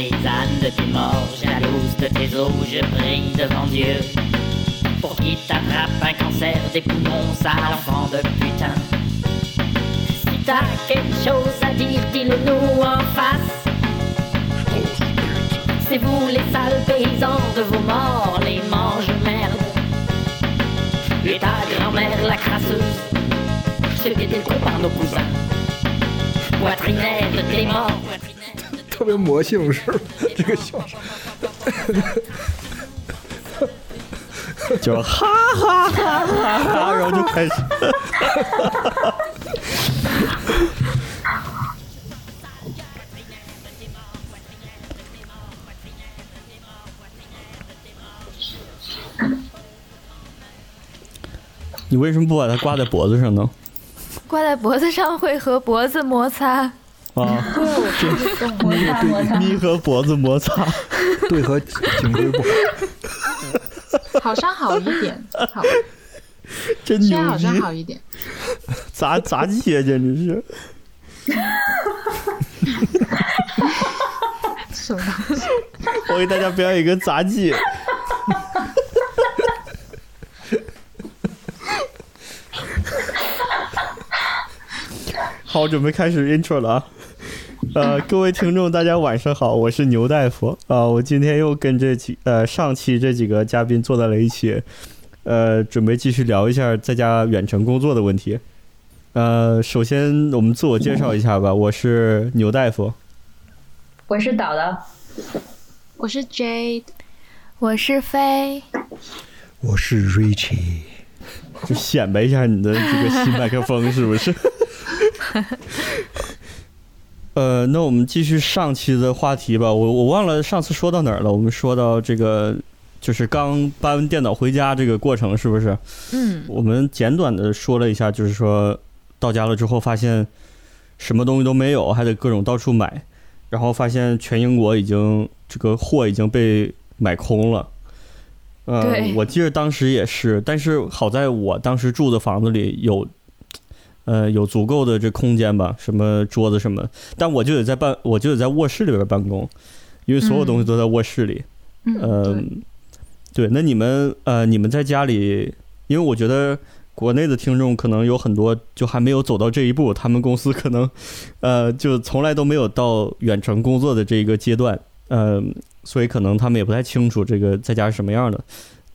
paysanne de tes morts, jalouse de tes os, je prie devant Dieu. Pour qu'il t'attrape un cancer des poumons, sale enfant de putain. Si t'as quelque chose à dire, dis-le nous en face. C'est vous les sales paysans de vos morts, les mange-merde. Et ta grand-mère la crasseuse, ceux qui coup par nos cousins. Poitrinaire de tes morts. 特别魔性是吧？这个笑声。就哈哈哈哈哈，然后就开始。你为什么不把它挂在脖子上呢？挂在脖子上会和脖子摩擦。啊，摩擦摩擦，咪和脖子摩擦，对和颈椎不好。好像好一点，好，真牛逼好像！好一点。杂杂技啊，简直是。什么东西？我给大家表演一个杂技。好，准备开始 intro 了啊！呃，各位听众，大家晚上好，我是牛大夫啊、我今天又跟这几呃上期这几个嘉宾坐在了一起，呃，准备继续聊一下在家远程工作的问题。呃，首先我们自我介绍一下吧，我是牛大夫。我是导的，我是 Jade，我是飞，我是 Richie，就显摆一下你的这个新麦克风是不是？呃，那我们继续上期的话题吧。我我忘了上次说到哪儿了。我们说到这个，就是刚搬完电脑回家这个过程，是不是？嗯，我们简短的说了一下，就是说到家了之后发现什么东西都没有，还得各种到处买，然后发现全英国已经这个货已经被买空了。呃，我记得当时也是，但是好在我当时住的房子里有，呃，有足够的这空间吧，什么桌子什么，但我就得在办，我就得在卧室里边办公，因为所有东西都在卧室里。嗯，呃对，，对，那你们呃，你们在家里，因为我觉得国内的听众可能有很多就还没有走到这一步，他们公司可能呃就从来都没有到远程工作的这一个阶段，呃，所以可能他们也不太清楚这个在家是什么样的。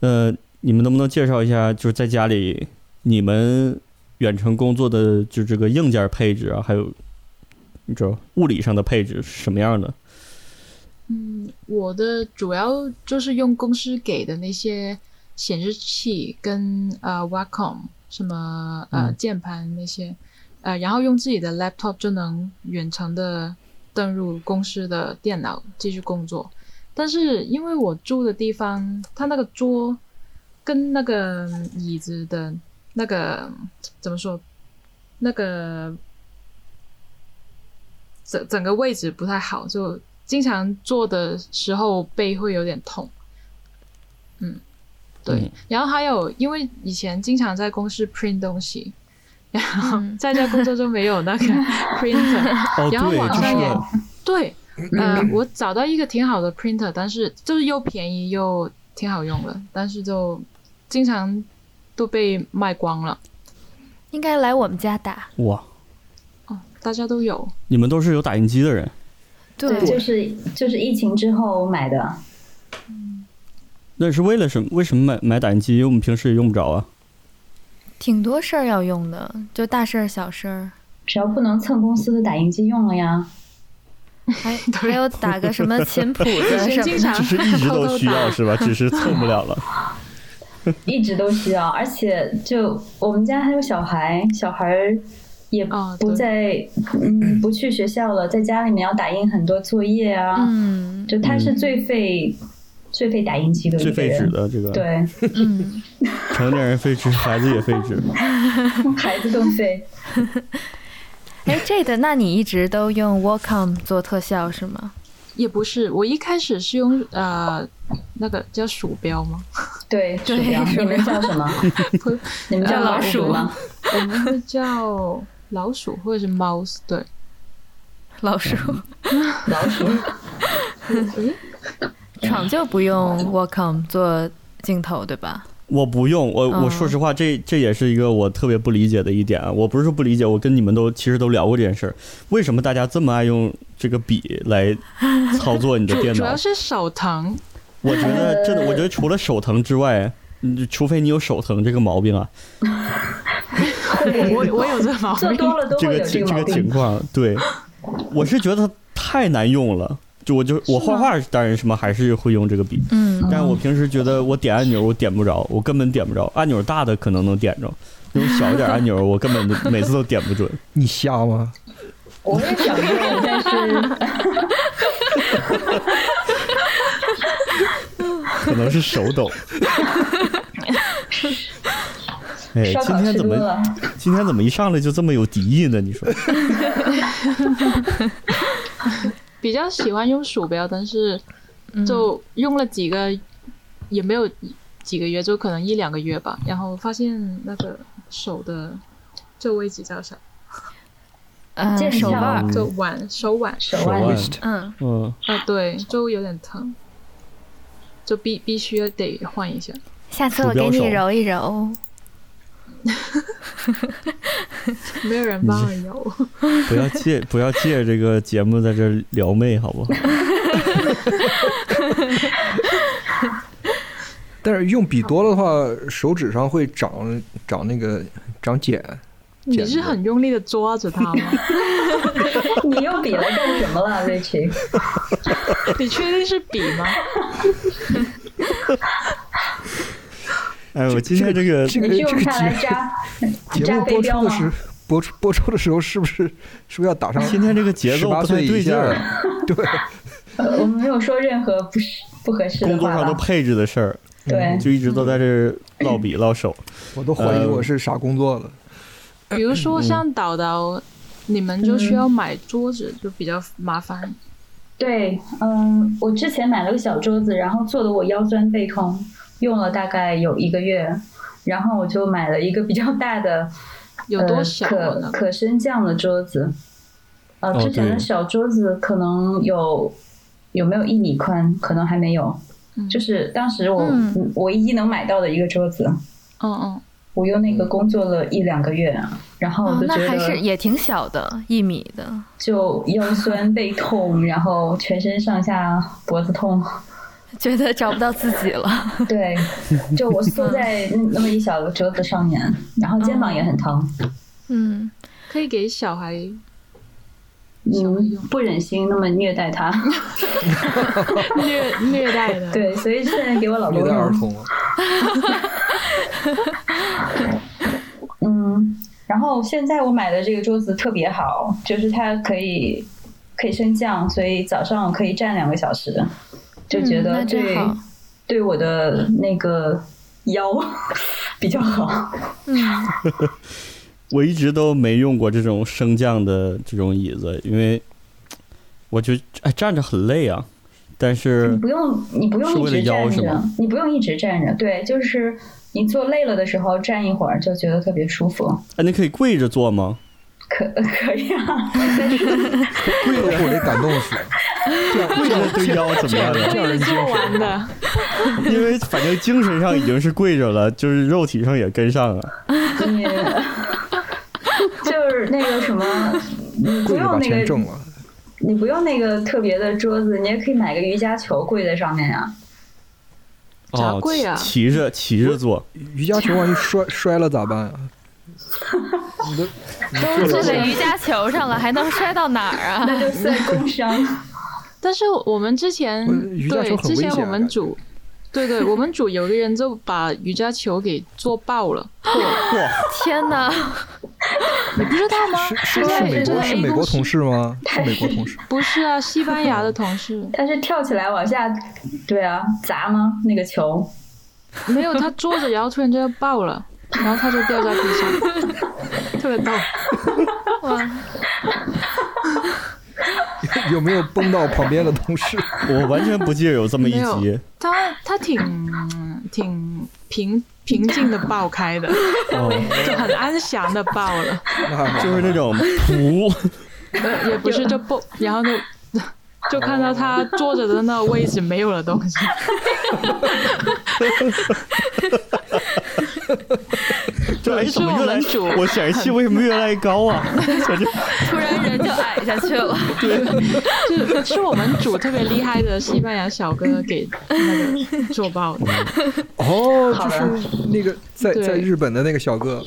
呃，你们能不能介绍一下，就是在家里你们远程工作的就这个硬件配置啊，还有你知道物理上的配置是什么样的？嗯，我的主要就是用公司给的那些显示器跟呃 Wacom 什么呃嗯键盘那些，呃，然后用自己的 laptop 就能远程的登入公司的电脑继续工作。但是因为我住的地方，它那个桌跟那个椅子的那个怎么说，那个整整个位置不太好，就经常坐的时候背会有点痛。嗯，对。嗯然后还有，因为以前经常在公司 print 东西，然后嗯在家工作中没有那个 printer，哦，然后网上也是对，呃，我找到一个挺好的 printer，但是就是又便宜又挺好用的，但是就经常都被卖光了。应该来我们家打。哇，哦，大家都有。你们都是有打印机的人。对，就是就是疫情之后买的，那是为了什么？为什么买买打印机？因为我们平时也用不着啊。挺多事儿要用的，就大事儿小事儿，只要不能蹭公司的打印机用了呀。还 还有打个什么琴谱子什么的。经常只是一直都需要是吧？只是蹭不了了。一直都需要，而且就我们家还有小孩，小孩也哦不对在，嗯，不去学校了，在家里面要打印很多作业啊，嗯就他是最费、最费打印机的最个人，废纸的这个，对，嗯，成年人费纸，孩子也费纸。孩子更费。哎，这个，那你一直都用 Wacom 做特效是吗？也不是，我一开始是用呃那个叫鼠标吗？对，对鼠标，你们叫什么？你们叫呃老鼠吗？我们会叫老鼠或者是 mouse，对，老鼠，老鼠。闯就不用 Wacom 做镜头，对吧？我不用，我我嗯说实话，这这也是一个我特别不理解的一点啊。我不是说不理解，我跟你们都其实都聊过这件事儿，为什么大家这么爱用这个笔来操作你的电脑主主要？是手疼，我觉得真的，我觉得除了手疼之外，嗯除非你有手疼这个毛病啊，我我有这毛病。做多了都这会有个情这个情。况，对，我是觉得它太难用了。就我就我画画当然什么还是会用这个笔，嗯，但是我平时觉得我点按钮我点不着，我根本点不着。按钮大的可能能点着，那种小一点按钮我根本就每次都点不准。你瞎吗？我也想用，但是可能是手抖。哎，今天怎么。今天怎么一上来就这么有敌意呢？你说？比较喜欢用鼠标，但是嗯就用了几个，也没有几个月，就可能一两个月吧。然后发现那个手的这位置叫啥？呃剑鞘手腕就腕手腕手腕嗯，嗯，啊，对，就有点疼，就必必须得换一下。下次我给你揉一揉。没有人帮我揉，不要借不要借这个节目在这撩妹，好不好？但是用笔多了的话，手指上会长长那个长茧。你是很用力的抓着它吗？你用笔来干什么了，Rich？你确定是笔吗？哎，我今天这个这个这个你是用它来节扎节扎目？播出的时播出播出的时候，是不是是不是要打上今天这个节奏不对劲儿，？对，呃我们没有说任何不是不合适的工作？上都配置的事儿，对，就一直都在这儿唠笔唠手。我都怀疑我是啥工作了。比如说像导导，你们就需要买桌子，就比较麻烦。对，嗯，我之前买了个小桌子，然后做的我腰酸背痛，用了大概有一个月，然后我就买了一个比较大的，有多小啊呃、可可升降的桌子。呃，哦之前的小桌子可能有有没有一米宽，可能还没有。嗯。就是当时我、嗯。唯一能买到的一个桌子，嗯嗯，我用那个工作了一两个月，然后我哦就，觉那还是也挺小的，一米的。就腰酸背痛，然后全身上下脖子痛。觉得找不到自己了。对，就我缩在那那么一小个桌子上面，然后肩膀也很疼，嗯，可以给小孩嗯，不忍心那么虐待他。虐虐待的。对，所以现在给我老公虐待儿用。童啊，嗯，然后现在我买的这个桌子特别好，就是它可以可以升降，所以早上可以站两个小时，就觉得对、对我的那个腰 比较好。嗯，我一直都没用过这种升降的这种椅子，因为我觉得哎站着很累啊。但是你不用，你不用一直站着你不用一直站着，对，就是你坐累了的时候站一会儿，就觉得特别舒服。哎，你可以跪着坐吗？可 可以啊，跪着我得感动死。这样跪着对腰怎么样啊？这样人精做神。完的。因为反正精神上已经是跪着了，就是肉体上也跟上了。你就是那个什么，你不用那个你不用那个特别的桌子，你也可以买个瑜伽球跪在上面呀、哦，咋跪啊骑骑着骑着坐，瑜伽球万一摔 摔了咋办啊？都坐在瑜伽球上了，还能摔到哪儿啊？那就算工伤。但是我们之前对之前我们组，对对，我们组有个人就把瑜伽球给做爆了，破了，哇，天哪！你不知道吗？是是美国是美国同事吗？是美国同事。不是啊，西班牙的同事他是跳起来往下，对啊，砸吗？那个球，没有，他坐着，然后突然就爆了，然后他就掉在地上，特别逗。哇，有没有崩到旁边的同事？我完全不记得有这么一集。他他挺挺平平静的爆开的，哦，就很安详的爆了，就是那种噗，呃也不是就不，然后就就看到他坐着的那个位置没有了东西。这哎，怎么越来是我们主我显示器为什么越来越高啊？突然人就矮下去了。是是我们组特别厉害的西班牙小哥给那个做爆的，哦，就是那个在在日本的那个小哥，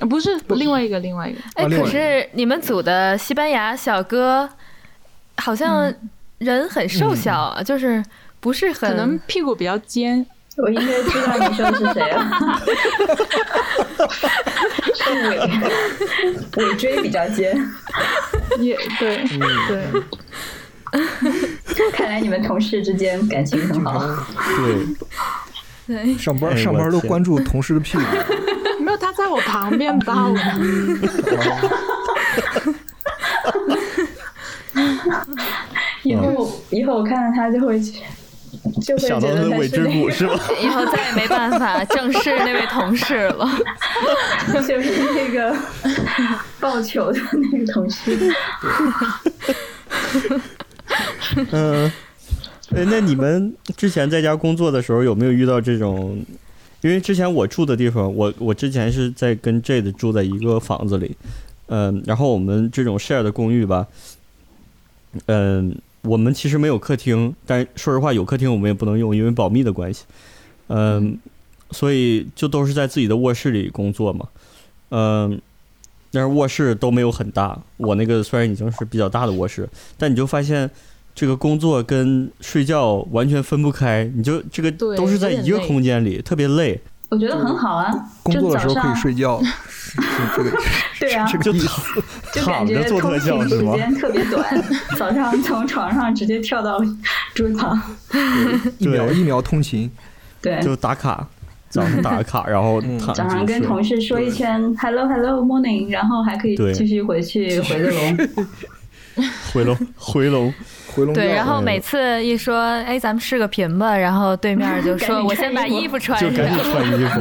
不是另外一个另外一个，哎，可是你们组的西班牙小哥好像人很瘦小啊，就是不是很可能屁股比较尖，我应该知道你说的是谁了，是尾尾椎比较尖。也对嗯对。看来你们同事之间感情很好。对，对上班哎上班都关注同事的屁股，没有，他在我旁边抱我。以后以后我看到他就会去，就会想到觉得他的尾椎他是那个骨是吧？以后再也没办法正视那位同事了。就是那个抱球的那个同事。嗯，哎，那你们之前在家工作的时候有没有遇到这种？因为之前我住的地方，我我之前是在跟 Jade 住在一个房子里，嗯，然后我们这种 share 的公寓吧，嗯，我们其实没有客厅，但说实话有客厅我们也不能用，因为保密的关系，嗯，所以就都是在自己的卧室里工作嘛，嗯，但是卧室都没有很大，我那个虽然已经是比较大的卧室，但你就发现这个工作跟睡觉完全分不开，你就这个都是在一个空间里，特别累，我觉得很好啊，工作的时候可以睡觉，这个对啊这就个意思。就感觉躺着做特通勤效？时间特别短，早上从床上直接跳到桌旁。一秒对一秒通勤，对，就打卡，早上打个卡，然后早上。跟同事说一圈 “hello hello morning”，然后还可以继续回去回个笼。回笼回笼，回笼觉。对，然后嗯每次一说，哎，咱们视个频吧，然后对面就说，我先把衣服穿就赶紧。穿衣服。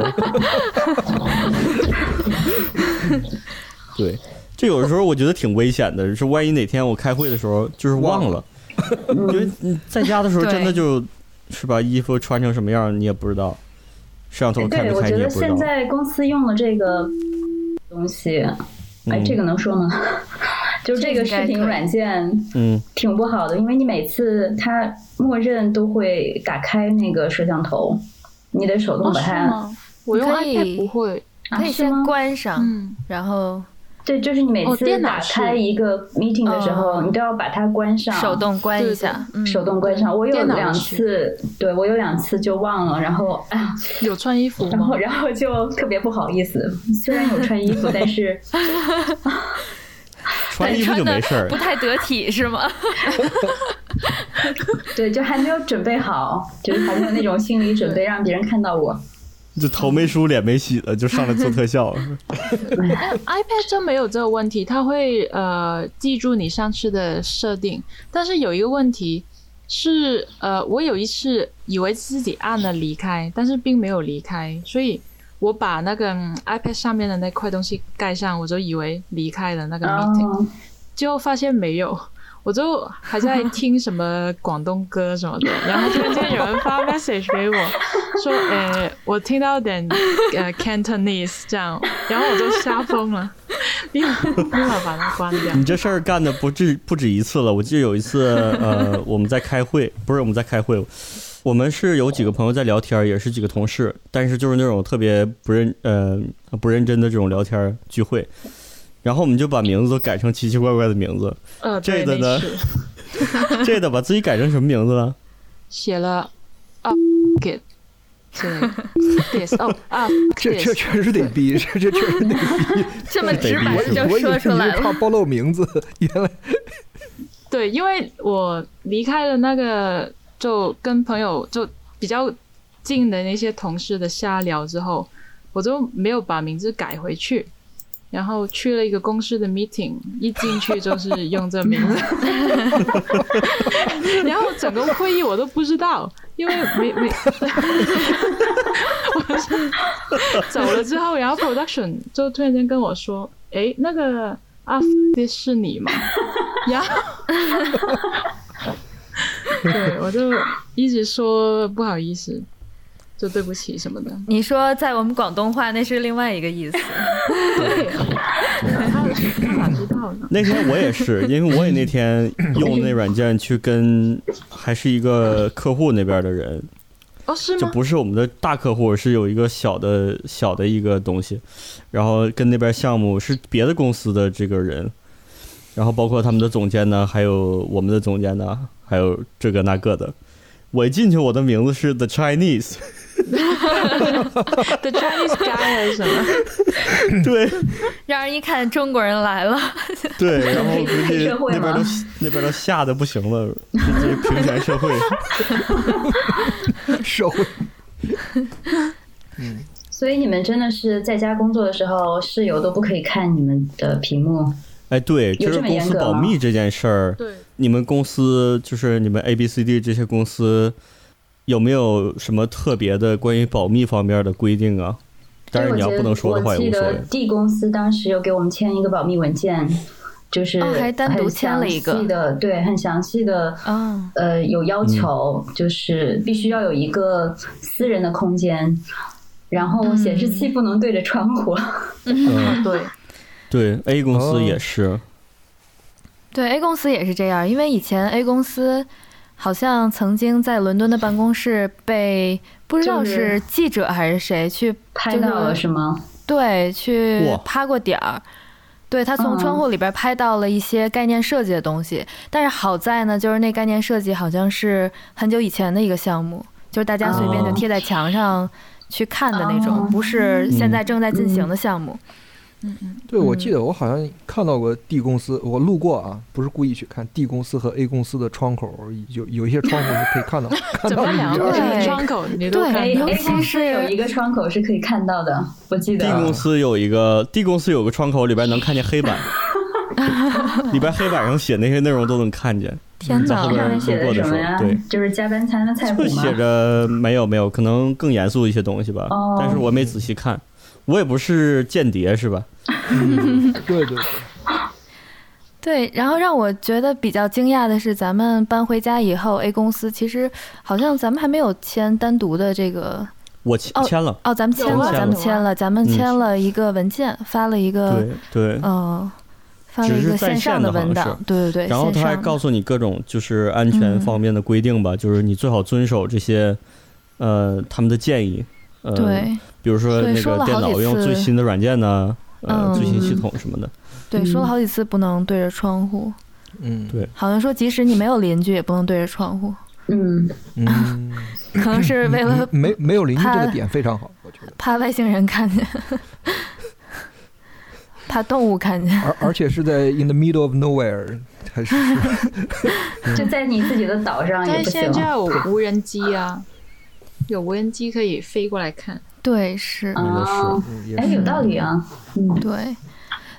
对，这有的时候我觉得挺危险的，是万一哪天我开会的时候就是忘了，因为你在家的时候真的就是把，衣服穿成什么样你也不知道，摄像头开对，没我觉得现开你也不知道。在公司用的这个东西，哎，嗯这个能说吗？就是这个视频软件嗯，挺不好的，因为你每次它默认都会打开那个摄像头，你得手动把它。吗？我用 iPad 不会。啊可以先关上，嗯，然后对，就是你每次打开一个 meeting 的时候，哦你都要把它关上，手动关一下。嗯手动关上。我有两次，对我有两次就忘了，然后哎呀，有穿衣服吗然后？然后就特别不好意思。虽然有穿衣服，但是 穿衣服就没事儿 不。太得体是吗？对，就还没有准备好，就是还没有那种心理准备让别人看到我。就头没梳脸没洗的就上来做特效了，iPad 就没有这个问题，它会呃记住你上次的设定，但是有一个问题是呃，我有一次以为自己按了离开，但是并没有离开，所以我把那个、嗯 iPad 上面的那块东西盖上，我就以为离开了那个 meeting，、哦，结果发现没有。我就还在听什么广东歌什么的，然后突然间有人发 message 给我，说，呃，我听到点呃 Cantonese 这样，然后我就吓疯了，立马立马把它关掉。你这事儿干的不止不止一次了。我记得有一次，呃，我们在开会，不是我们在开会，我们是有几个朋友在聊天，也是几个同事，但是就是那种特别不认呃不认真的这种聊天聚会。然后我们就把名字都改成奇奇怪怪的名字。呃，这个呢 这个把自己改成什么名字了？写了啊啊这这确实得逼，这这确实得逼。这么直白得逼的就说出来了。怕暴露名字，原来对，因为我离开了那个，就跟朋友就比较近的那些同事的瞎聊之后，我就没有把名字改回去，然后去了一个公司的 meeting，一进去就是用这名字，然后整个会议我都不知道，因为没没，我是走了之后，然后 production 就突然间跟我说，哎，那个啊，这是你吗？然后 对我就一直说不好意思，就对不起什么的。你说在我们广东话那是另外一个意思。对，他他哪知道呢？那天我也是，因为我也那天用那软件去跟还是一个客户那边的人，哦，是就？不是我们的大客户，是有一个小的小的一个东西，然后跟那边项目是别的公司的这个人，然后包括他们的总监呢，还有我们的总监呢，还有这个那个的。我一进去，我的名字是 The Chinese，The Chinese guy 还是什么？对让人一看中国人来了，对，然后估黑计社会那边都那边都吓得不行了，这这平权社会。社会嗯所以你们真的是在家工作的时候，室友都不可以看你们的屏幕。哎，对，就是公司保密这件事儿，对，你们公司就是你们 A、B、C、D 这些公司有没有什么特别的关于保密方面的规定啊？但是你要不能说的话我记得也无所谓。D 公司当时有给我们签一个保密文件，就是哦还单独签了一个详细的，对，很详细的，嗯呃，有要求，就是必须要有一个私人的空间，然后显示器不能对着窗户。嗯，对，对，A 公司哦也是，对，A 公司也是这样，因为以前 A 公司好像曾经在伦敦的办公室被不知道是是记者还是谁去拍到了是吗？对去趴过点儿。对他从嗯窗户里边拍到了一些概念设计的东西，但是好在呢，就是那概念设计好像是很久以前的一个项目，就是大家随便就哦贴在墙上去看的那种，哦不是现在正在进行的项目。嗯嗯，对，我嗯记得我好像看到过 D 公司，我路过啊，不是故意去看 D 公司和 A 公司的窗口，有有一些窗口是可以看到 看怎么到里面。对两个窗口你都对看。A 公司有一个窗口是可以看到的，我记得。D 公司有一个 D 公司有个窗口，里边能看见黑板，里边黑板上写那些内容都能看见，天哪上面写的什么呀？路过的时候？就是加班餐的菜谱吗？就写着没有没有，可能更严肃一些东西吧，哦。但是我没仔细看，我也不是间谍是吧？嗯对对对，对，然后让我觉得比较惊讶的是，咱们搬回家以后，A 公司其实好像咱们还没有签单独的这个我签了，哦，咱们签了，咱们签了，咱们嗯。签了一个文件，发了一个对对。呃，发了一个线上的文档，对对对，然后他还告诉你各种就是安全嗯。方面的规定吧，就是你最好遵守这些，呃，他们的建议，呃，，对。比如说那个电脑用最新的软件呢，呃，嗯。最新系统什么的，对，说了嗯好几次不能对着窗户，嗯。对。好像说即使你没有邻居也不能对着窗户，嗯，嗯，可能是为了没没有邻居这个点非常好，我觉得，怕外星人看见，怕动物看见。而而且是在 in the middle of nowhere，还是。就在你自己的岛上也不行。但是现。在有无人机啊，有无人机可以飞过来看。对，是，那个是哦，哎，嗯有道理啊。嗯，对，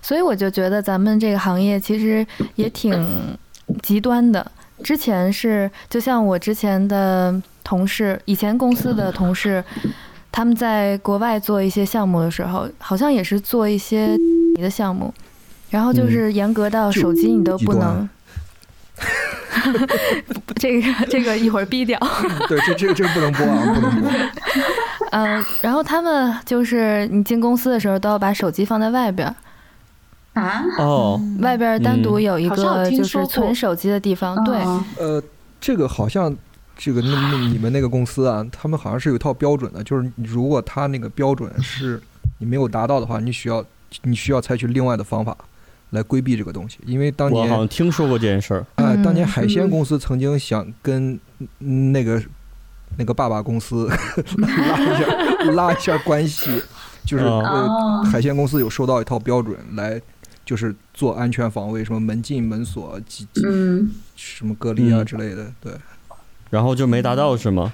所以我就觉得咱们这个行业其实也挺极端的。之前是就像我之前的同事，以前公司的同事，他们在国外做一些项目的时候，好像也是做一些 的项目，然后就是严格到手机你都不能。这个这个一会儿逼掉。对，这这这个不能播啊，不能播。嗯，然后他们就是你进公司的时候都要把手机放在外边儿，啊，哦，外边儿单独有一个就是存手机的地方。对，哦呃，这个好像这个那那你们那个公司啊，他们好像是有一套标准的，就是如果他那个标准是你没有达到的话，你需要你需要采取另外的方法来规避这个东西，因为当我好像听说过这件事儿，哎、当年嗯海鲜嗯。公司曾经想跟嗯那个那个爸爸公司 拉一下拉一下关系，就是哦。呃哦，海鲜公司有收到一套标准来。就是做安全防卫，什么门禁、门锁、几几嗯，什么隔离啊嗯。之类的，对，然后就没达到是吗？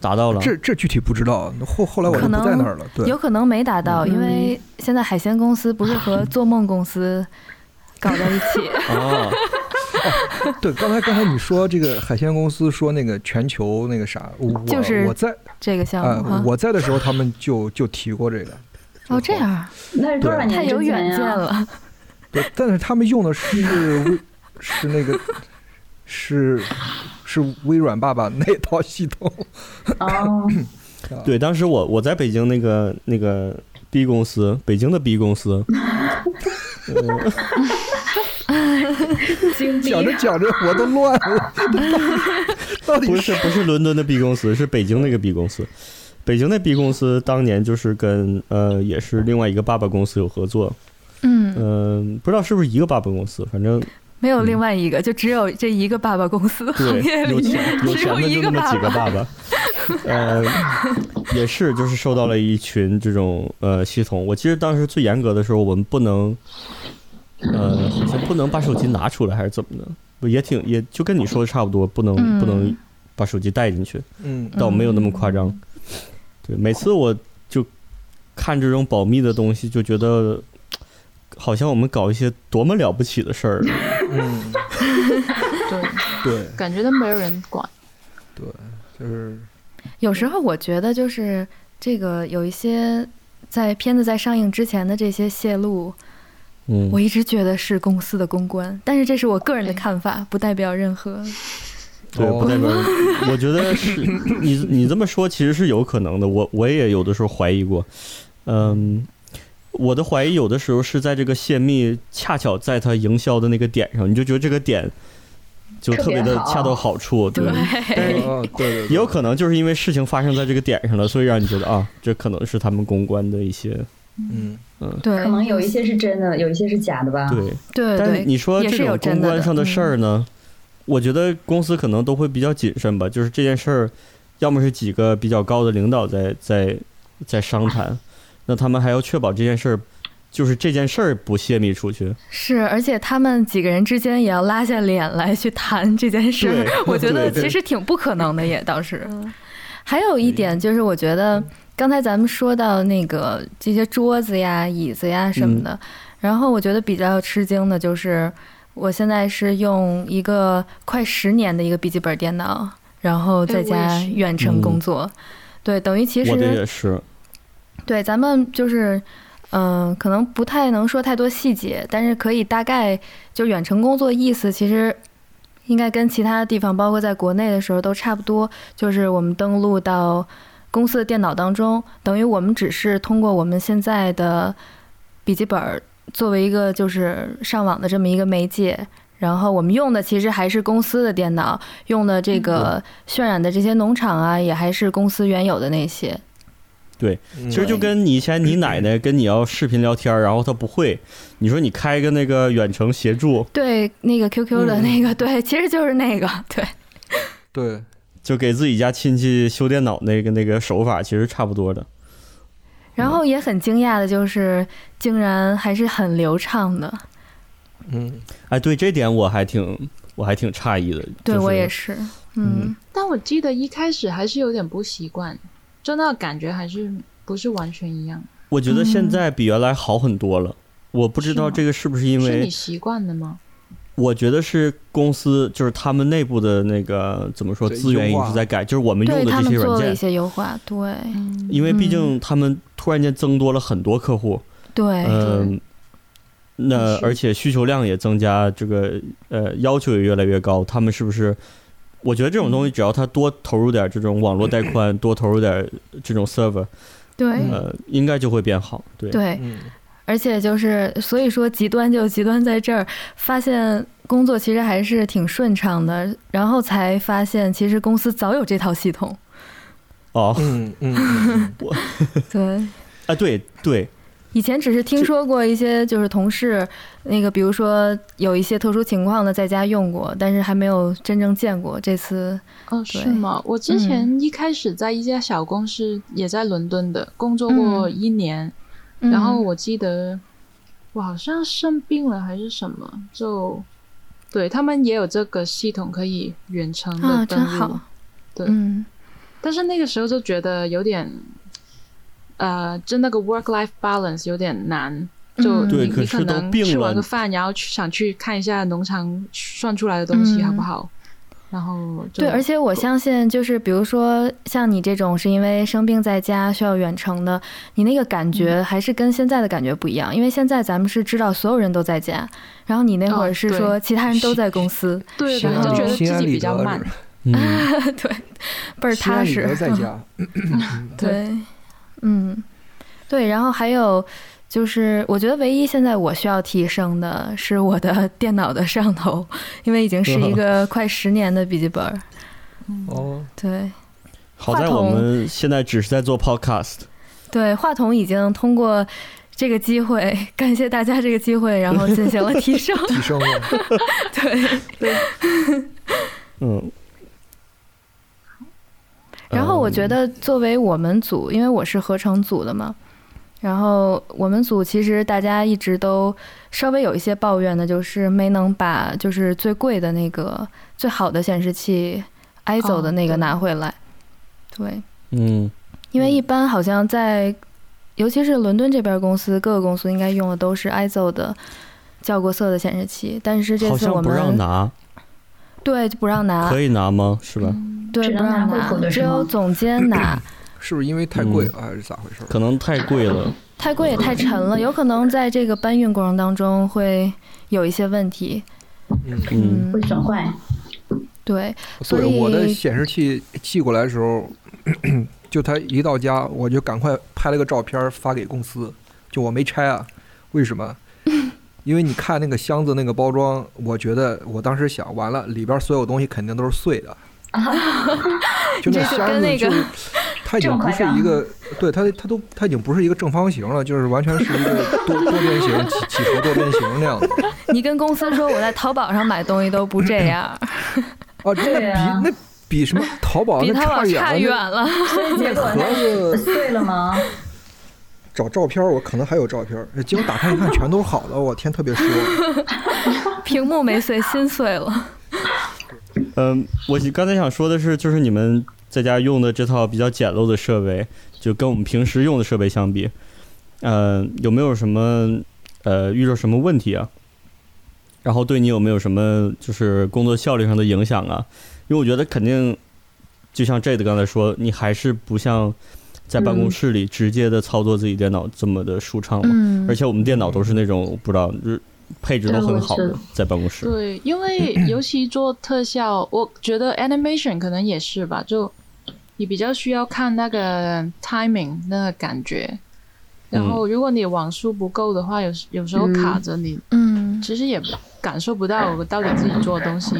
达到了，这这具体不知道，后后来我就可不在能那儿了。对有，可能没达到，嗯因为现在海鲜公司不是和做梦公司 搞在一起。哦，对，刚才刚才你说这个海鲜公司说那个全球那个啥，我就是我在这个项啊、目哈。我在的时候他们就就提过这个。哦，这样那是多少年之太有远？见了。对，但是他们用的是是那个是是微软爸爸那套系统。哦，对，当时我我在北京那个那个 B 公司，北京的 B 公司，经讲着讲着我都乱了，到底不是不是伦敦的 B 公司，是北京那个 B 公司。北京的 B 公司当年就是跟呃也是另外一个爸爸公司有合作，嗯，嗯、不知道是不是一个爸爸公司，反正没有另外一个，就只有这一个爸爸公司行对业里有钱有钱的一个爸就那么几个爸。爸爸，呃，也是就是受到了一群这种呃系统。我记得当时最严格的时候，我们不能呃好像不能把手机拿出来还是怎么的，也挺也就跟你说的差不多，不能、不能嗯把手机带进去。嗯倒没有那么夸张。对，每次我就看这种保密的东西，就觉得好像我们搞一些多么了不起的事儿。嗯，对，对感觉都没有人管。对，就是有时候我觉得就是这个有一些在片子在上映之前的这些泄露，嗯我，一直觉得是公司的公关，但是这是我个人的看法，不代表任何。对，哦不代表。我觉得是 你你这么说其实是有可能的。我我也有的时候怀疑过，嗯。我的怀疑有的时候是在这个泄密恰巧在它营销的那个点上，你就觉得这个点就特别的恰到好处，对。但是哦，对对，也有可能就是因为事情发生在这个点上了，所以让你觉得啊，这可能是他们公关的一些，嗯嗯，对，可能有一些是真的，有一些是假的吧？对。对对，但是你说这种公关上的嗯事儿呢，我觉得公司可能都会比较谨慎吧。就是这件事儿，要么是几个比较高的领导在在在商谈，那他们还要确保这件事儿，就是这件事儿不泄密出去。是，而且他们几个人之间也要拉下脸来去谈这件事儿，我觉得其实挺不可能的，也倒是。还有一点就是，我觉得刚才咱们说到那个这些桌子呀、椅子呀什么的，然后我觉得比较吃惊的就是，我现在是用一个快十年的一个笔记本电脑，然后在家远程工作。对，等于其实我的也是，对，咱们就是，嗯、可能不太能说太多细节，但是可以大概就远程工作意思，其实应该跟其他地方，包括在国内的时候都差不多，就是我们登录到公司的电脑当中，等于我们只是通过我们现在的笔记本儿作为一个就是上网的这么一个媒介。然后我们用的其实还是公司的电脑，用的这个渲染的这些农场啊，也还是公司原有的那些。嗯。其实就跟你以前你奶奶跟你要视频聊天，然后她不会，你说你开个那个远程协助，对，那个 QQ 的嗯。那个，对，其实就是那个，对，对，就给自己家亲戚修电脑那个那个手法，其实差不多的。然后也很惊讶的就是，竟然还是很流畅的，嗯。哎，对这点我还挺我还挺诧异的。对就是我也是，嗯，但我记得一开始还是有点不习惯，就那个感觉还是不是完全一样。我觉得现在比原来好很多了。我不知道这个是不是因是为你习惯的吗？我觉得是公司就是他们内部的那个怎么说资源一直在改，就是我们用的这他们做了一些软件，些优化，对，嗯，因为毕竟他们突然间增多了很多客户，对，嗯，那而且需求量也增加，这个呃要求也越来越高，他们是不是？我觉得这种东西只要他多投入点这种网络带宽，多投入点这种 server，对，呃，应该就会变好。对，对，嗯。而且就是所以说极端就极端在这儿，发现工作其实还是挺顺畅的，然后才发现其实公司早有这套系统，哦，嗯嗯嗯。对。啊，对对，以前只是听说过一些，就是同事那个，比如说有一些特殊情况的在家用过，但是还没有真正见过。这次哦，是吗？我之前一开始在一家小公司，也在伦敦的工作过一年，嗯。然后我记得我好像生病了还是什么，就对他们也有这个系统可以远程啊，的登录，真好，对，嗯，但是那个时候就觉得有点，呃，就那个 work life balance 有点难。就嗯你对可能吃完个饭，然后去想去看一下农场算出来的东西嗯。好不好，然后对，而且我相信，就是比如说像你这种是因为生病在家需要远程的，你那个感嗯。觉还是跟现在的感觉不一样，因为现在咱们是知道所有人都在家，然后你那会儿是说其他人都在公司，对就觉得自己比较慢。对，倍儿踏实。对，嗯，对，然后还有就是，我觉得唯一现在我需要提升的是我的 电脑的摄像头，因为已经是一个快十年的笔记本儿。哦，对好在我们现在只是在做 podcast，对，话筒已经通过这个机会，感谢大家这个机会，然后进行了 提升。提升了。对，嗯。然后我嗯觉得作为我们组，因为我是合成组的嘛，然后我们组其实大家一直都稍微有一些抱怨的，就是没能把就是最贵的那个最好的显示器 ISO 的那个拿回来。对，嗯，因为一般好像在，尤其是伦敦这边公司，各个公司应该用的都是 ISO 的校过色的显示器，但是这次我们不让们拿，对就不让拿可，以拿吗？是吧？对不让拿只有总监拿。是不是因为太贵了，还是咋回事？可能太贵了。太贵也太沉了，有可能在这个搬运过程当中会有一些问题。嗯，嗯会损坏。对，所以，我的显示器寄过来的时候，就他一到家，我就赶快拍了个照片发给公司，就我没拆啊，为什么？因为你看那个箱子那个包装，我觉得我当时想，完了里边所有东西肯定都是碎的，就那这就箱跟那个子就 是它已经不是一个，对它它都它已经不是一个正方形了，就是完全是一个多 多边形几几何多边形那样子。你跟公司说我在淘宝上买东西都不这样，哦，这比那比什么淘宝那差远远了。了。所以结果盒子碎了吗？找照片，我可能还有照片，结果打开一看，全都好了，我天，特别失望。屏幕没碎，心碎了。嗯，我刚才想说的是，就是你们在家用的这套比较简陋的设备，就跟我们平时用的设备相比，呃，有没有什么呃遇到什么问题啊？然后对你有没有什么就是工作效率上的影响啊？因为我觉得肯定，就像 Jade 刚才说，你还是不像在办公室里直接的操作自己电脑这么的舒畅嘛。嗯而且我们电脑都是那种我不知道，就是配置都很好的在办公室。对，因为 尤其做特效，我觉得 animation 可能也是吧，就你比较需要看那个 timing 那个感觉。然后，如果你网速不够的话，有时有时候卡着你，嗯，其实也感受不到我到底自己做的东西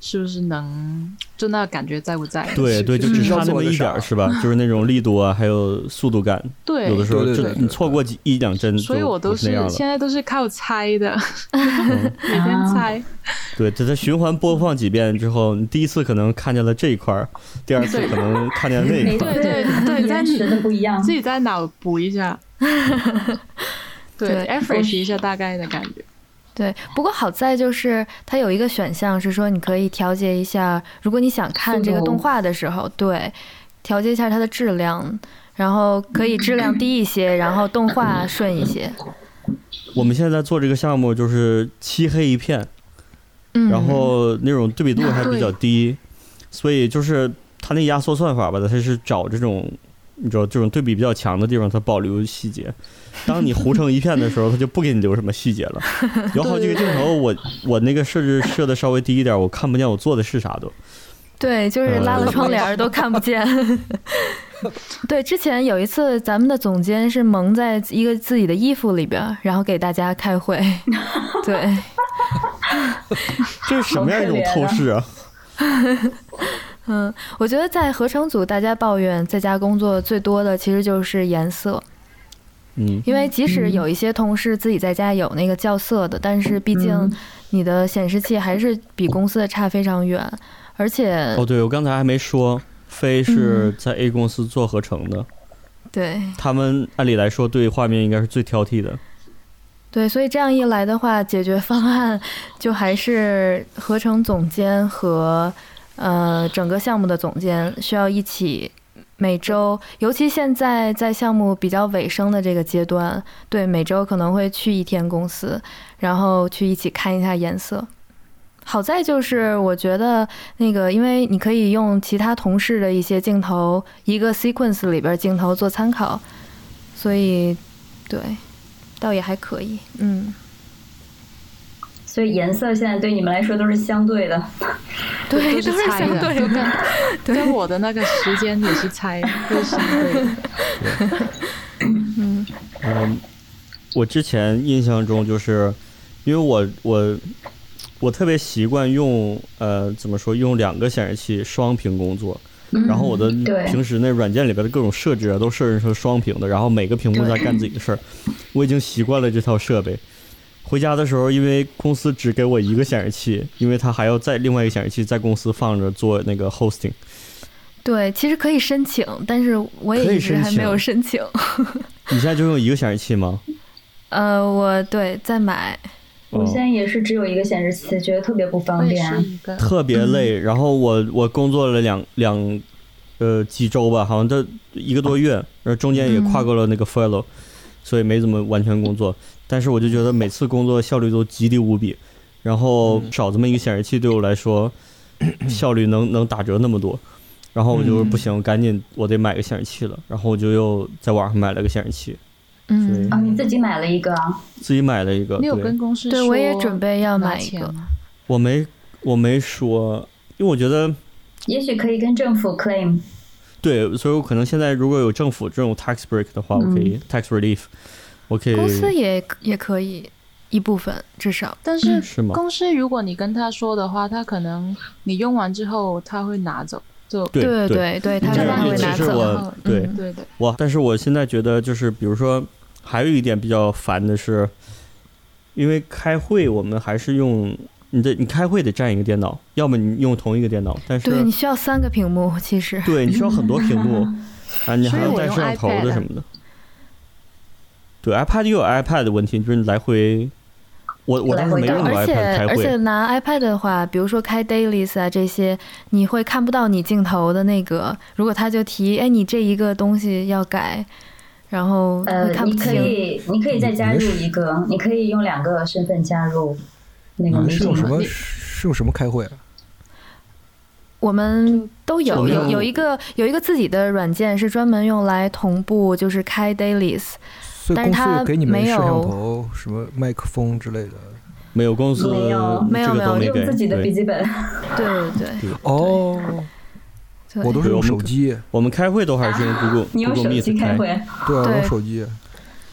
是不是能，就那个感觉在不在？对对，就只差那么一点儿是吧？就是那种力度啊，还有速度感，对，有的时候就你错过几一两帧，所以我都是。现在都是靠猜的，嗯每天猜。对，在它循环播放几遍之后，你第一次可能看见了这一块儿，第二次可能看见那一块儿。对对 对延迟的不一样自。己在脑补一下，对对 a f r e s h 一下大概的感觉。对。不过好在就是它有一个选项是说你可以调节一下，如果你想看这个动画的时候，对，调节一下它的质量，然后可以质量低一些，然后动画顺一些。我们现在做这个项目就是漆黑一片，嗯，然后那种对比度还比较低，所以就是它那压缩算法吧，它是找这种你知道这种对比比较强的地方，它保留细节。当你糊成一片的时候，它就不给你留什么细节了。有好几个镜头，我我那个设置设的稍微低一点，我看不见我做的是啥都。对，就是拉了窗帘都看不见。对，之前有一次，咱们的总监是蒙在一个自己的衣服里边，然后给大家开会。对，这是什么样一种透视啊？嗯，我觉得在合成组，大家抱怨在家工作最多的其实就是颜色，嗯，因为即使有一些同事自己在家有那个校色的，但是毕竟你的显示器还是比公司的差非常远，而且哦，对，我刚才还没说，飞是在 A 公司做合成的，对。他们按理来说对画面应该是最挑剔的。对，所以这样一来的话，解决方案就还是合成总监和呃整个项目的总监需要一起每周，尤其现在在项目比较尾声的这个阶段，对每周可能会去一天公司，然后去一起看一下颜色。好在就是我觉得那个，因为你可以用其他同事的一些镜头，一个 sequence 里边镜头做参考，所以对。倒也还可以，嗯，所以颜色现在对你们来说都是相对的。对，都是是猜的，相对的跟 对跟我的那个时间也是猜，都是相对的。嗯嗯，我之前印象中就是，因为我我我特别习惯用呃怎么说用两个显示器双屏工作，然后我的平时那软件里边的各种设置啊都设置成双屏的，然后每个屏幕在干自己的事儿，我已经习惯了这套设备。回家的时候，因为公司只给我一个显示器，因为他还要在另外一个显示器在公司放着做那个 hosting。对，其实可以申请，但是我也还没有申请。你现在就用一个显示器吗？呃，我对在买，我现在也是只有一个显示器，觉得特别不方便特别累。然后我我工作了两两呃几周吧，好像这一个多月，然后中间也跨过了那个 fellow，、所以没怎么完全工作。但是我就觉得每次工作效率都极低无比，然后少这么一个显示器对我来说，效率能能打折那么多。然后我就不行，赶紧我得买个显示器了。然后我就又在网上买了个显示器，嗯，啊，你自己买了一个啊？自己买了一个。你有对跟公司说对我也准备要买一个。我没我没说，因为我觉得也许可以跟政府 claim。对，所以我可能现在如果有政府这种 tax break 的话，我可以 tax relief，我可以公司也也可以一部分，至少但是是吗？公司如果你跟他说的话，他可能你用完之后他会拿走，就对对对对，他这可能会拿走。是我嗯对嗯对的。哇！但是我现在觉得就是，比如说，还有一点比较烦的是，因为开会我们还是用你的，你开会得占一个电脑，要么你用同一个电脑，但是对你需要三个屏幕，其实对你需要很多屏幕 啊，你还要带摄像头的什么的。对，iPad 又有 iPad 的问题，就是来回，我我当时没用过而且 iPad 开而且，拿 iPad 的话，比如说开 dailies 啊这些，你会看不到你镜头的那个。如果他就提，哎，你这一个东西要改，然后呃会，看不你可清。以，你可以再加入一个，你可以用两个身份加入那个你们是用什么是用什么开会啊？我们都有有一个有一个自己的软件是专门用来同步，就是开 dailies。所以公司但是它有给你们没摄像头、什么麦克风之类的。没有公司没有没有这个都没没给，用自己的笔记本。对对 对哦，我都是用手机。我们开会都还是用 Google 你用 Google 手机 Meet 开，会，对啊，我用手机。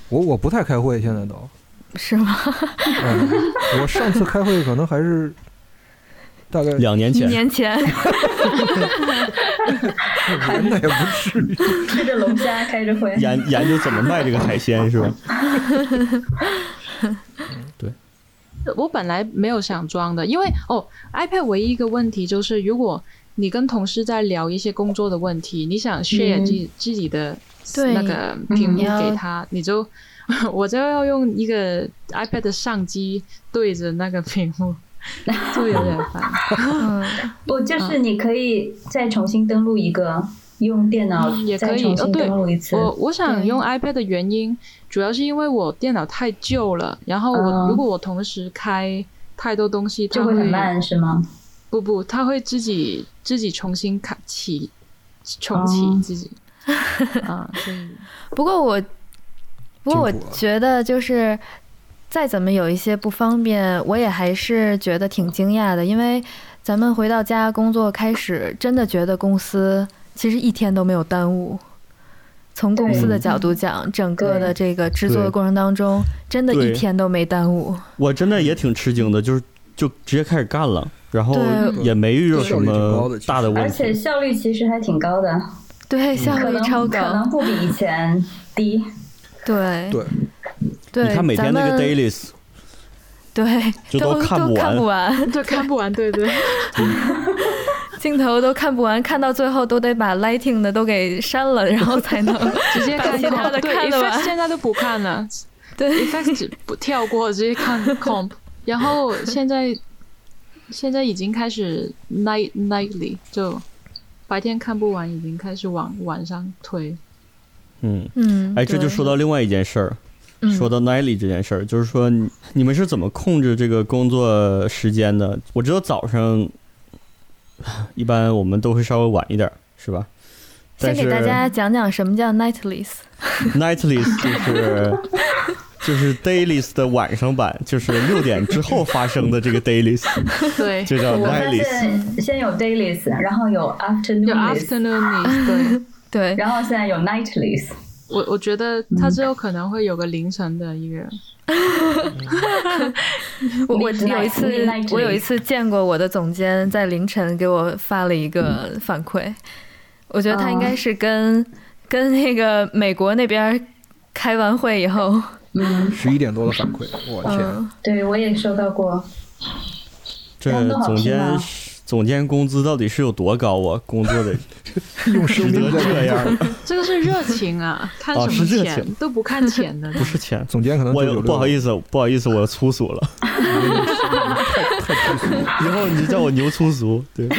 我我不太开会，现在都。是吗？嗯，我上次开会可能还是大概两年前，年前，那也不至于。吃着龙虾开着会。研研究怎么卖这个海鲜是吧？对我本来没有想装的，因为哦，iPad 唯一一个问题就是，如果你跟同事在聊一些工作的问题，你想 share 嗯自己自己的那个屏幕给他，你就 我就要用一个 iPad 的相机对着那个屏幕，就有点烦。嗯，不，就是你可以再重新登录一个，用电脑嗯也可以登录一次。我我想用 iPad 的原因，主要是因为我电脑太旧了，然后我、嗯如果我同时开太多东西，它就会很慢，是吗？不不，它会自己自己重新开启，重启哦自己。啊，所以不过我，不过我觉得就是再怎么有一些不方便，我也还是觉得挺惊讶的，因为咱们回到家工作开始，真的觉得公司其实一天都没有耽误。从公司的角度讲，整个的这个制作的过程当中，真的一天都没耽误。我真的也挺吃惊的，就是就直接开始干了，然后也没遇到什么大的问题而且。效率其实还挺高的，对，效率超高可能高。不比以前低。对对，对，你看每天那个 dailies 对就都都看不 看不完，对看不完，对对。镜头都看不完，看到最后都得把 lighting 的都给删了，然后才能 直接看把其他的对看得 effects 完。现在都不看了对，，effects 只不跳过，直接看 comp。然后现在现在已经开始 night nightly，就白天看不完，已经开始往晚上推。嗯，嗯，哎，这就说到另外一件事儿，嗯说到 nightly 这件事儿，就是说你你们是怎么控制这个工作时间的？我知道早上一般我们都会稍微晚一点儿，是吧？先给大家讲讲什么叫 nightlies。nightly 就是就是 dailies 的晚上版，就是六点之后发生的这个 dailies，对，就叫 nightlies。现先有 dailies，然后有有 afternoonlies，afternoon 对。对，然后现在有 nightlies。我我觉得他之后可能会有个凌晨的一个，我我有一次我有一次见过我的总监在凌晨给我发了一个反馈，我觉得他应该是跟、跟那个美国那边开完会以后，嗯，十一点多的反馈，我天，嗯，对我也收到过。这总监总监工资到底是有多高啊？工作的 用生值得命在这样？这个是热情啊，看哦什么是热钱、情都不看钱的，不是钱。总监可能我996不好意思，不好意思，我粗俗了。以后你就叫我牛粗俗。对，又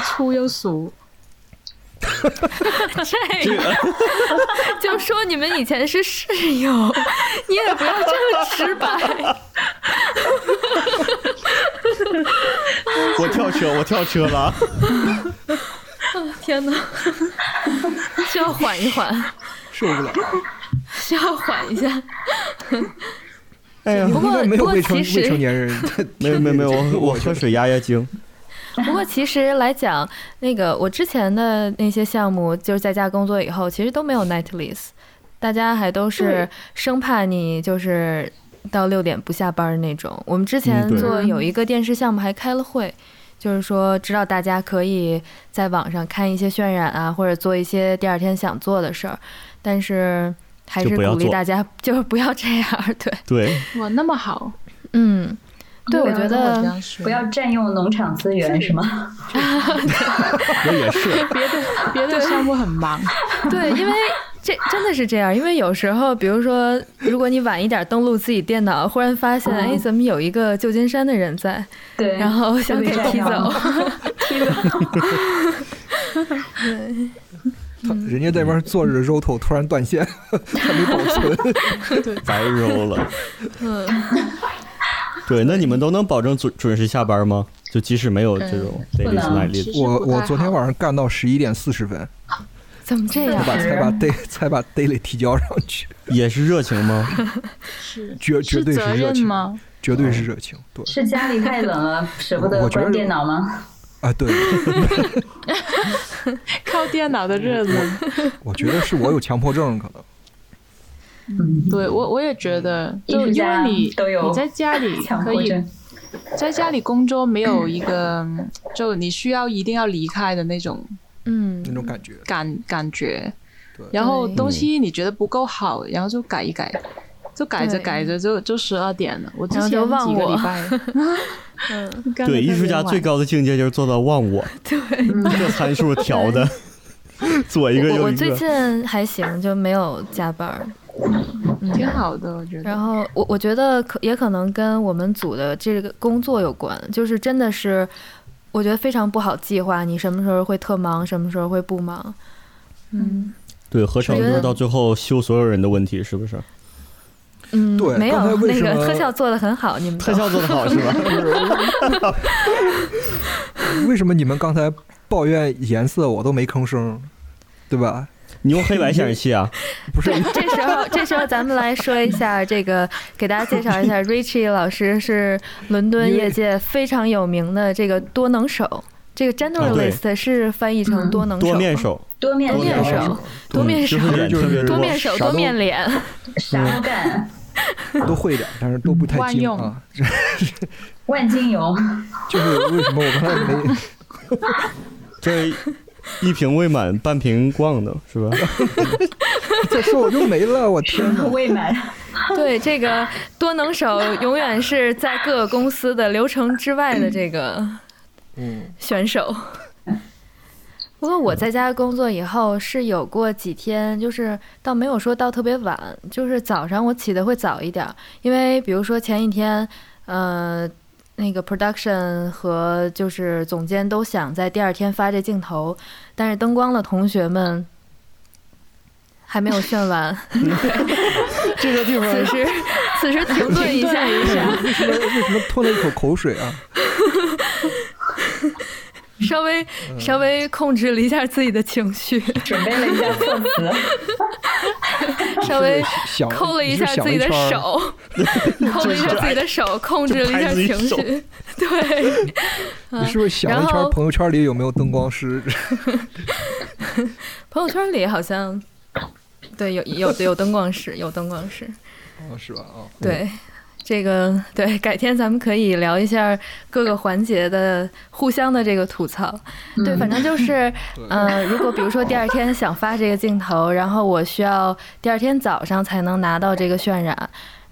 粗又俗。这个就说你们以前是室友，你也不要这么直白。我跳车，我跳车了。天哪，需要缓一缓，受不了。需要缓一下。哎呀，不过没有未成未成年人，没有没有没有，我我喝水压压惊。不过其实来讲，那个我之前的那些项目，就是在家工作以后，其实都没有 nightlies，大家还都是生怕你就是到六点不下班那种。我们之前做有一个电视项目还开了会，就是说知道大家可以在网上看一些渲染啊，或者做一些第二天想做的事儿，但是还是鼓励大家就是不要 这样，对，对，哇，那么好，嗯，对，我觉得不要占用农场资源是吗？我也是。别的别的项目很忙，对，因为这真的是这样，因为有时候，比如说，如果你晚一点登录自己电脑，忽然发现，哎，怎么有一个旧金山的人在，对，然后想给 踢走，踢走。对，他人家在那边坐着肉头，突然断线，还没保存。白揉了。嗯，对，那你们都能保证准准时下班吗？就即使没有这种我我昨天晚上干到十一点四十分，怎么这样？才把才把 day 才把 daily 提交上去，也是热情吗？是绝绝对是热情，吗？绝对是热情。对是家里太冷了，舍不得我觉得关电脑吗？啊，对，靠电脑的热子。我觉得是我有强迫症，可能。嗯，对我我也觉得，就因为你你在家里 可以强迫症。在家里工作，没有一个就你需要一定要离开的那种嗯那，种感觉。感感觉对。然后东西你觉得不够好，然后就改一改，就改着改着就就十二点了。我之前忘我几个礼拜，嗯，对，艺术家最高的境界就是做到忘我，对。这参数调的左 一个我我最右一个。我最近还行，就没有加班儿。挺好的，我觉得。然后我我觉得可也可能跟我们组的这个工作有关，就是真的是，我觉得非常不好计划，你什么时候会特忙，什么时候会不忙。嗯对，合成就是到最后修所有人的问题，是不是？嗯，对没有那个特效做的很好，你们特效做的好是吧？为什么你们刚才抱怨颜色，我都没吭声，对吧？你用黑白显示器啊？不是，这时候这时候咱们来说一下这个，给大家介绍一下，Richie 老师是伦敦业界非常有名的这个多能手。这个 generalist 是翻译成多能手，多面手，多面多面手，多面手。多面手，多面脸。啥都干，都会点，但是都不太万用精啊。万金油。就是为什么我刚才没这 一瓶未满半瓶逛的是吧？再说我就没了，我天哪！未满，对，这个多能手永远是在各个公司的流程之外的这个嗯，选手。不过我在家工作以后是有过几天，就是倒没有说到特别晚，就是早上我起的会早一点儿，因为比如说前一天，呃，那个 production 和就是总监都想在第二天发这镜头，但是灯光的同学们还没有炫完，这个地方此时此时停顿一下，为什么为什么吞了一口口水啊？稍微稍微控制了一下自己的情绪，准备了一下措辞，稍微想抠了一下自己的，手，抠了一下自己的手，控制了一下情绪。对，你是不是想了一圈朋友圈里有没有灯光师？朋友圈里好像对有有有灯光师，有灯光师。哦，是吧？哦，对，这个 对，改天咱们可以聊一下各个环节的互相的这个吐槽。对，反正就是，呃，如果比如说第二天想发这个镜头，然后我需要第二天早上才能拿到这个渲染。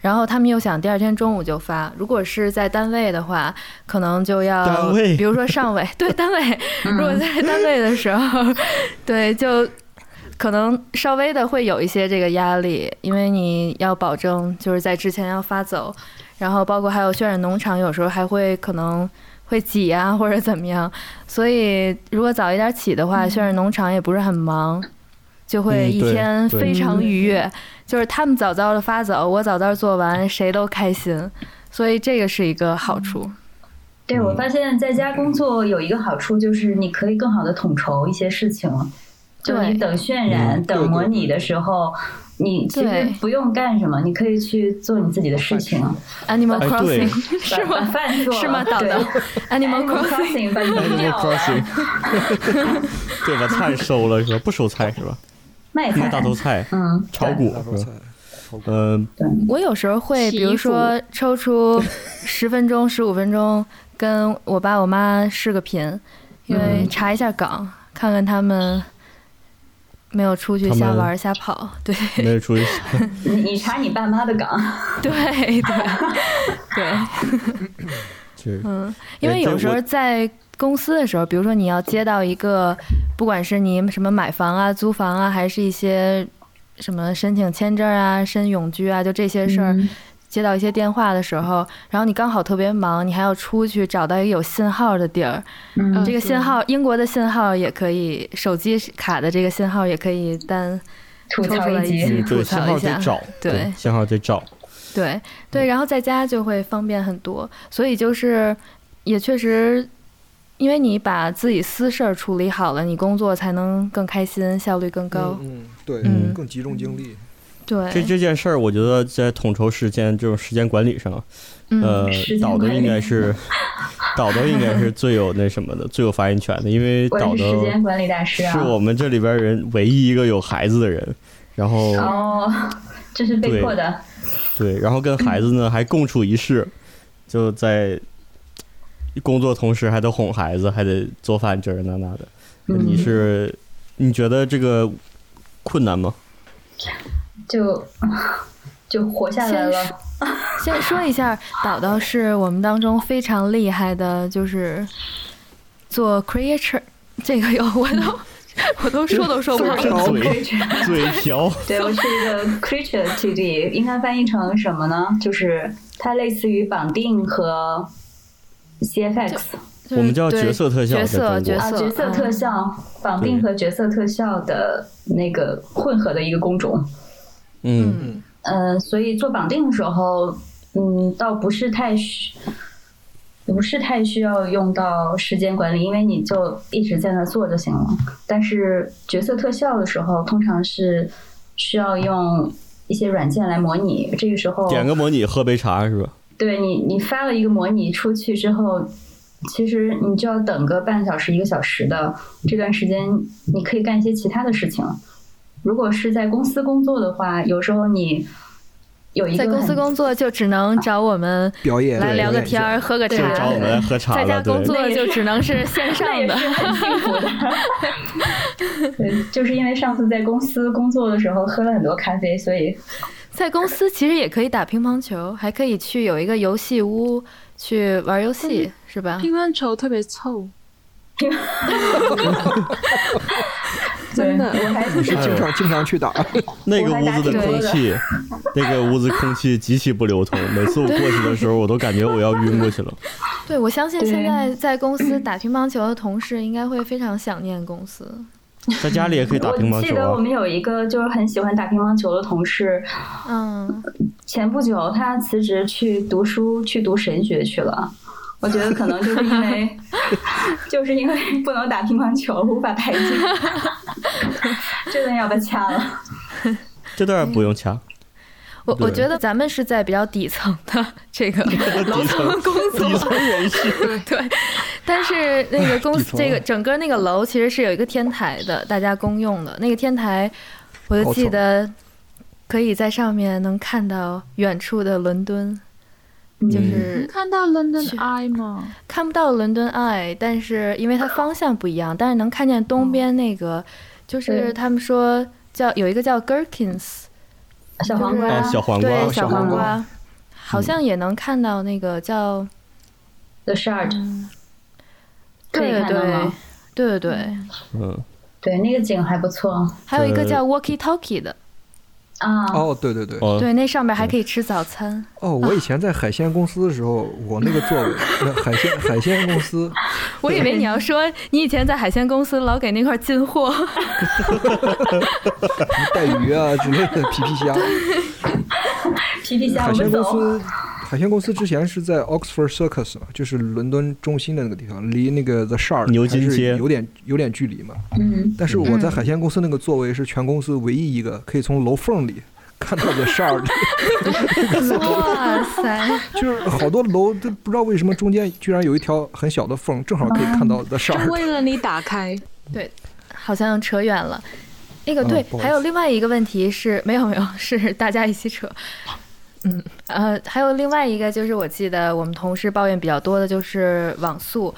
然后他们又想第二天中午就发，如果是在单位的话，可能就要单位比如说上位 对单位，如果在单位的时候，对就可能稍微的会有一些这个压力，因为你要保证就是在之前要发走，然后包括还有渲染农场，有时候还会可能会挤啊或者怎么样，所以如果早一点起的话，渲染农场也不是很忙，就会一天非常愉悦，就是他们早早的发走，我早早做完，谁都开心，所以这个是一个好处。对，我发现在家工作有一个好处，就是你可以更好的统筹一些事情了。就对你等渲染、嗯等模拟的时候，你其实对。不用干什么，你可以去做你自己的事情，Animal Crossing 是吗？饭做是吗？导对导 Animal Crossing 把饮 Animal 料 啊 Crossing，对，把菜收了是吧？不收菜是吧？卖菜。大，头菜、嗯，炒股是吧？嗯，我有时候会，比如说抽出十分钟、十五分钟，跟我爸我妈视个频，因为嗯。查一下岗，看看他们没有出去瞎玩瞎跑。对没有出去。你你查你爸妈的岗，对 对对，就是嗯，因为有时候在公司的时候，比如说你要接到一个，不管是你什么买房啊、租房啊，还是一些什么申请签证啊、申永居啊，就这些事儿。嗯接到一些电话的时候，然后你刚好特别忙，你还要出去找到一个有信号的地儿。嗯这个信号，英国的信号也可以，手机卡的这个信号也可以单吐抽出来一槽一集集，对，吐信槽一下。号得找，对信号得找。对对，然后在家就会方便很多，所以就是也确实，因为你把自己私事儿处理好了，你工作才能更开心，效率更高。嗯，嗯对，嗯更集中精力。对，这这件事儿，我觉得在统筹时间这种时间管理上，嗯呃导的应该是 导的应该是最有那什么的，最有发言权的，因为 导的时间管理大师啊。是我们这里边人唯一一个有孩子的人，然后哦，这是被迫的。对，然后跟孩子呢还共处一室，就在工作同时还得哄孩子，还得做饭这儿那那的。嗯你是你觉得这个困难吗？就就活下来了。先说一下，导导是我们当中非常厉害的，就是做 creature 这个有我都 我都说都说不好。嘴嘴瓢，对，我是一个 creature TD，应该翻译成什么呢？就是它类似于绑定和 CFX 我们叫角色特效角色啊，色角色特嗯效绑定和角色特效的那个混合的一个工种。嗯嗯嗯，所以做绑定的时候，嗯，倒不是太需，不是太需要用到时间管理，因为你就一直在那做就行了。但是角色特效的时候，通常是需要用一些软件来模拟。这个时候，点个模拟，喝杯茶是吧？对你，你发了一个模拟出去之后，其实你就要等个半小时、一个小时的这段时间，你可以干一些其他的事情。如果是在公司工作的话，有时候你有一个在公司工作就只能找我们表演来聊个天儿、喝个对茶。找我们来喝茶，在家工。作就只能是 线上的。很幸福的。对，就是因为上次在公司工作的时候喝了很多咖啡，所以在公司其实也可以打乒乓球，还可以去有一个游戏屋去玩游戏，是吧？乒乓球特别臭，真的我还你是经常经常去打，那个屋子的空气，那个屋子空气极其不流通。每次我过去的时候，我都感觉我要晕过去了。对，我相信现在在公司打乒乓球的同事应该会非常想念公司。在家里也可以打乒乓球我记得我啊。们有一个就是很喜欢打乒乓球的同事，嗯，前不久他辞职去读书，去读神学去了。我觉得可能就是因为，就是因为不能打乒乓球，无法排解，这段要被掐了。这段不用掐。我我觉得咱们是在比较底层的这个楼层工底作，层人士，对，但是那个公司这个整个那个楼其实是有一个天台的，大家公用的。那个天台，我就记得可以在上面能看到远处的伦敦，就嗯是能看到 London 去 Eye 吗？看不到伦敦 Eye，但是因为它方向不一样，但是能看见东边那个，就是他们说叫有一个叫 Gherkins，小黄瓜，啊，小黄瓜，对，小小黄瓜，好像也能看到那个叫，The Shard，可以对对看到吗？对对对，嗯，对，那个景还不错。还有一个呃叫 Walkie Talkie 的，啊。哦，对对对，哦，对，那上面还可以吃早餐。哦，我以前在海鲜公司的时候，我那个座位，那海鲜海鲜公司，我以为你要说你以前在海鲜公司老给那块进货，带鱼啊之类的皮皮虾。皮皮虾，海鲜我们走。公司，海鲜公司之前是在 Oxford Circus 嘛，就是伦敦中心的那个地方，离那个 The Shard 牛津街有点有点距离嘛。嗯，但是我在嗯海鲜公司那个座位是全公司唯一一个可以从楼缝里看到 The Shard，哇塞！就是好多楼都不知道为什么中间居然有一条很小的缝，正好可以看到 The Shard。为了你打开，对好像扯远了。那个对，还有另外一个问题是没有没有，是大家一起扯。嗯，呃，还有另外一个就是，我记得我们同事抱怨比较多的就是网速。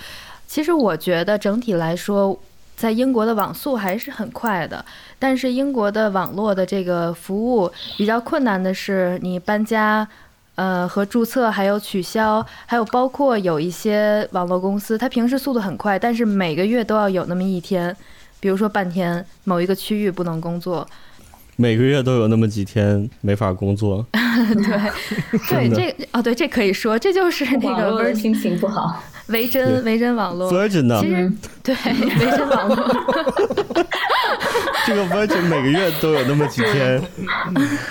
其实我觉得整体来说，在英国的网速还是很快的，但是英国的网络的这个服务比较困难的是，你搬家。呃，和注册还有取消，还有包括有一些网络公司，它平时速度很快，但是每个月都要有那么一天，比如说半天某一个区域不能工作。每个月都有那么几天没法工作。对，对，这哦，对，这可以说，这就是那个网络的 Vir 心情不好。维珍维珍网络。Virgin 呢其？实嗯，对维珍网络，这个 Virgin 每个月都有那么几天。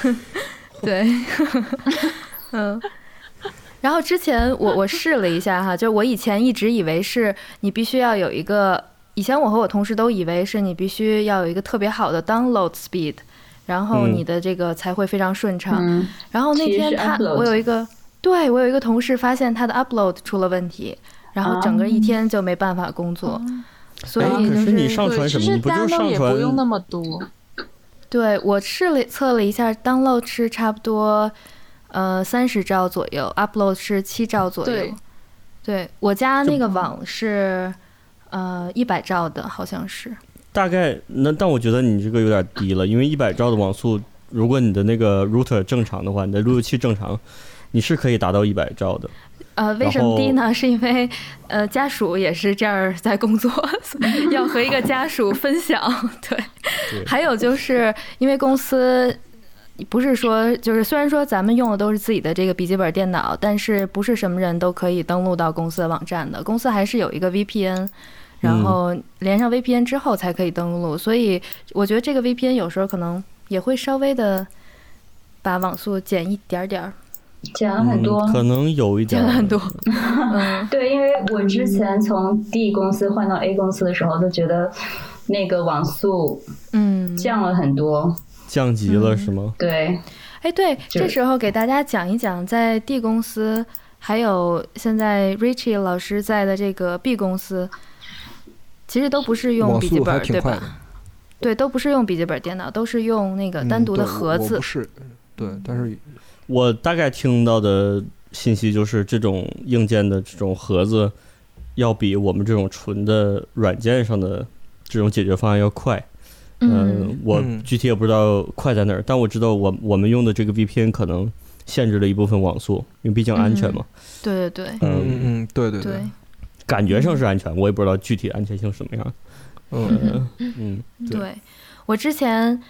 对，嗯。然后之前我我试了一下哈，就是我以前一直以为是你必须要有一个，以前我和我同事都以为是你必须要有一个特别好的 download speed，然后嗯你的这个才会非常顺畅。嗯，然后那天他我有一个，对我有一个同事发现他的 upload 出了问题，然后整个一天就没办法工作，所哎以就可是你上传对，其实什么你不就是 download 上也不用那？么多，对我试了测了一下，download 是差不多呃三十兆左右，upload 是七兆左右对。对我家那个网是呃一百兆的，好像是。大概那，但我觉得你这个有点低了，因为一百兆的网速，如果你的那个 router 正常的话，你的路由器正常，你是可以达到一百兆的。呃，为什么低呢？是因为呃家属也是这儿在工作，要和一个家属分享。对，对还有就是因为公司不是说就是虽然说咱们用的都是自己的这个笔记本电脑，但是不是什么人都可以登录到公司的网站的。公司还是有一个 VPN。然后连上 VPN 之后才可以登录，所以我觉得这个 VPN 有时候可能也会稍微的把网速减一点儿点儿，减了很多。嗯，可能有一点减了很多。嗯，对，因为我之前从 D 公司换到 A 公司的时候，就觉得那个网速嗯，降了很多。降级了是吗？对，哎，对，这时候给大家讲一讲，在 D 公司，还有现在 Richie 老师在的这个 B 公司，其实都不是用笔记本，对吧？。对，都不是用笔记本电脑，都是用那个嗯单独的盒子我不。是，对，但是我大概听到的信息就是，这种硬件的这种盒子，要比我们这种纯的软件上的这种解决方案要快。嗯，我嗯具体也不知道快在哪儿，但我知道我我们用的这个 VPN 可能限制了一部分网速，因为毕竟安全嘛。对对对嗯嗯嗯，对对对，感觉上是安全，我也不知道具体安全性什么样。嗯。嗯嗯，对，对，我之前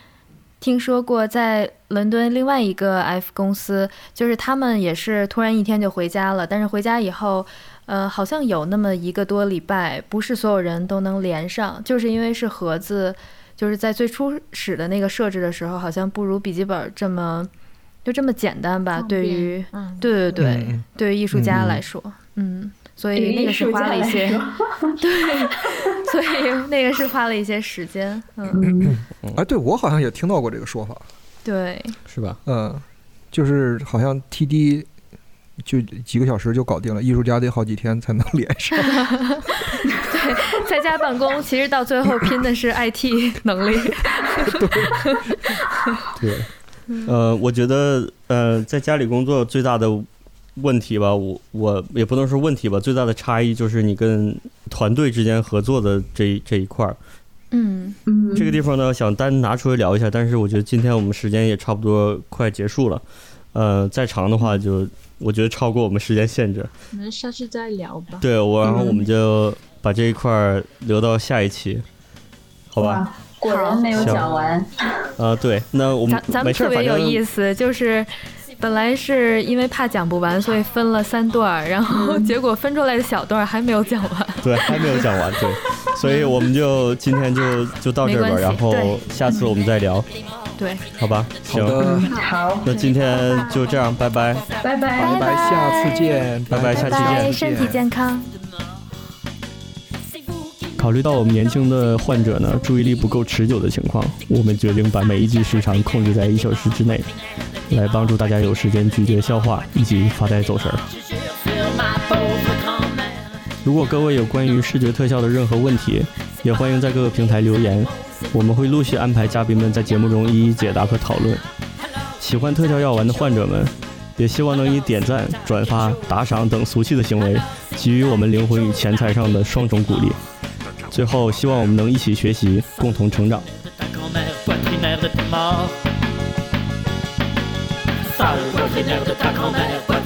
听说过，在伦敦另外一个 F 公司，就是他们也是突然一天就回家了，但是回家以后，呃，好像有那么一个多礼拜，不是所有人都能连上，就是因为是盒子，就是在最初始的那个设置的时候，好像不如笔记本这么就这么简单吧？对于嗯，对对对，嗯对于艺术家嗯。来说，嗯，所以那个是花了一些对，所以那个是花了一些时间。嗯，嗯，哎，对我好像也听到过这个说法，对，是吧？嗯，就是好像 TD 就几个小时就搞定了，艺术家得好几天才能 连上。对在家办公其实到最后拼的是 IT 能力。对，呃，我觉得呃，在家里工作最大的问题吧，我我也不能说问题吧，最大的差异就是你跟团队之间合作的这一这一块儿。嗯嗯，这个地方呢，想单拿出来聊一下，但是我觉得今天我们时间也差不多快结束了，呃，再长的话就我觉得超过我们时间限制。我们下次再聊吧。对我，然后我们就把这一块儿留到下一期，好吧？果然没有讲完。啊，对，那我们咱们特别有意思，就是本来是因为怕讲不完，所以分了三段儿，然后 结果分出来的小段儿还没有讲完。对，还没有讲完，对，所以我们就今天就就到这儿吧，然后下次我们再聊，对，好吧？行，好的，嗯，好，那今天就这样，拜拜。拜拜。拜拜，下次见，拜拜下期见，身体健康。考虑到我们年轻的患者呢注意力不够持久的情况，我们决定把每一集时长控制在一小时之内，来帮助大家有时间咀嚼消化以及发呆走神儿。如果各位有关于视觉特效的任何问题，也欢迎在各个平台留言，我们会陆续安排嘉宾们在节目中一一解答和讨论。喜欢特效药丸的患者们，也希望能以点赞、转发、打赏等俗气的行为，给予我们灵魂与钱财上的双重鼓励。最后，希望我们能一起学习，共同成长。pas le poignard de ta grand-mère.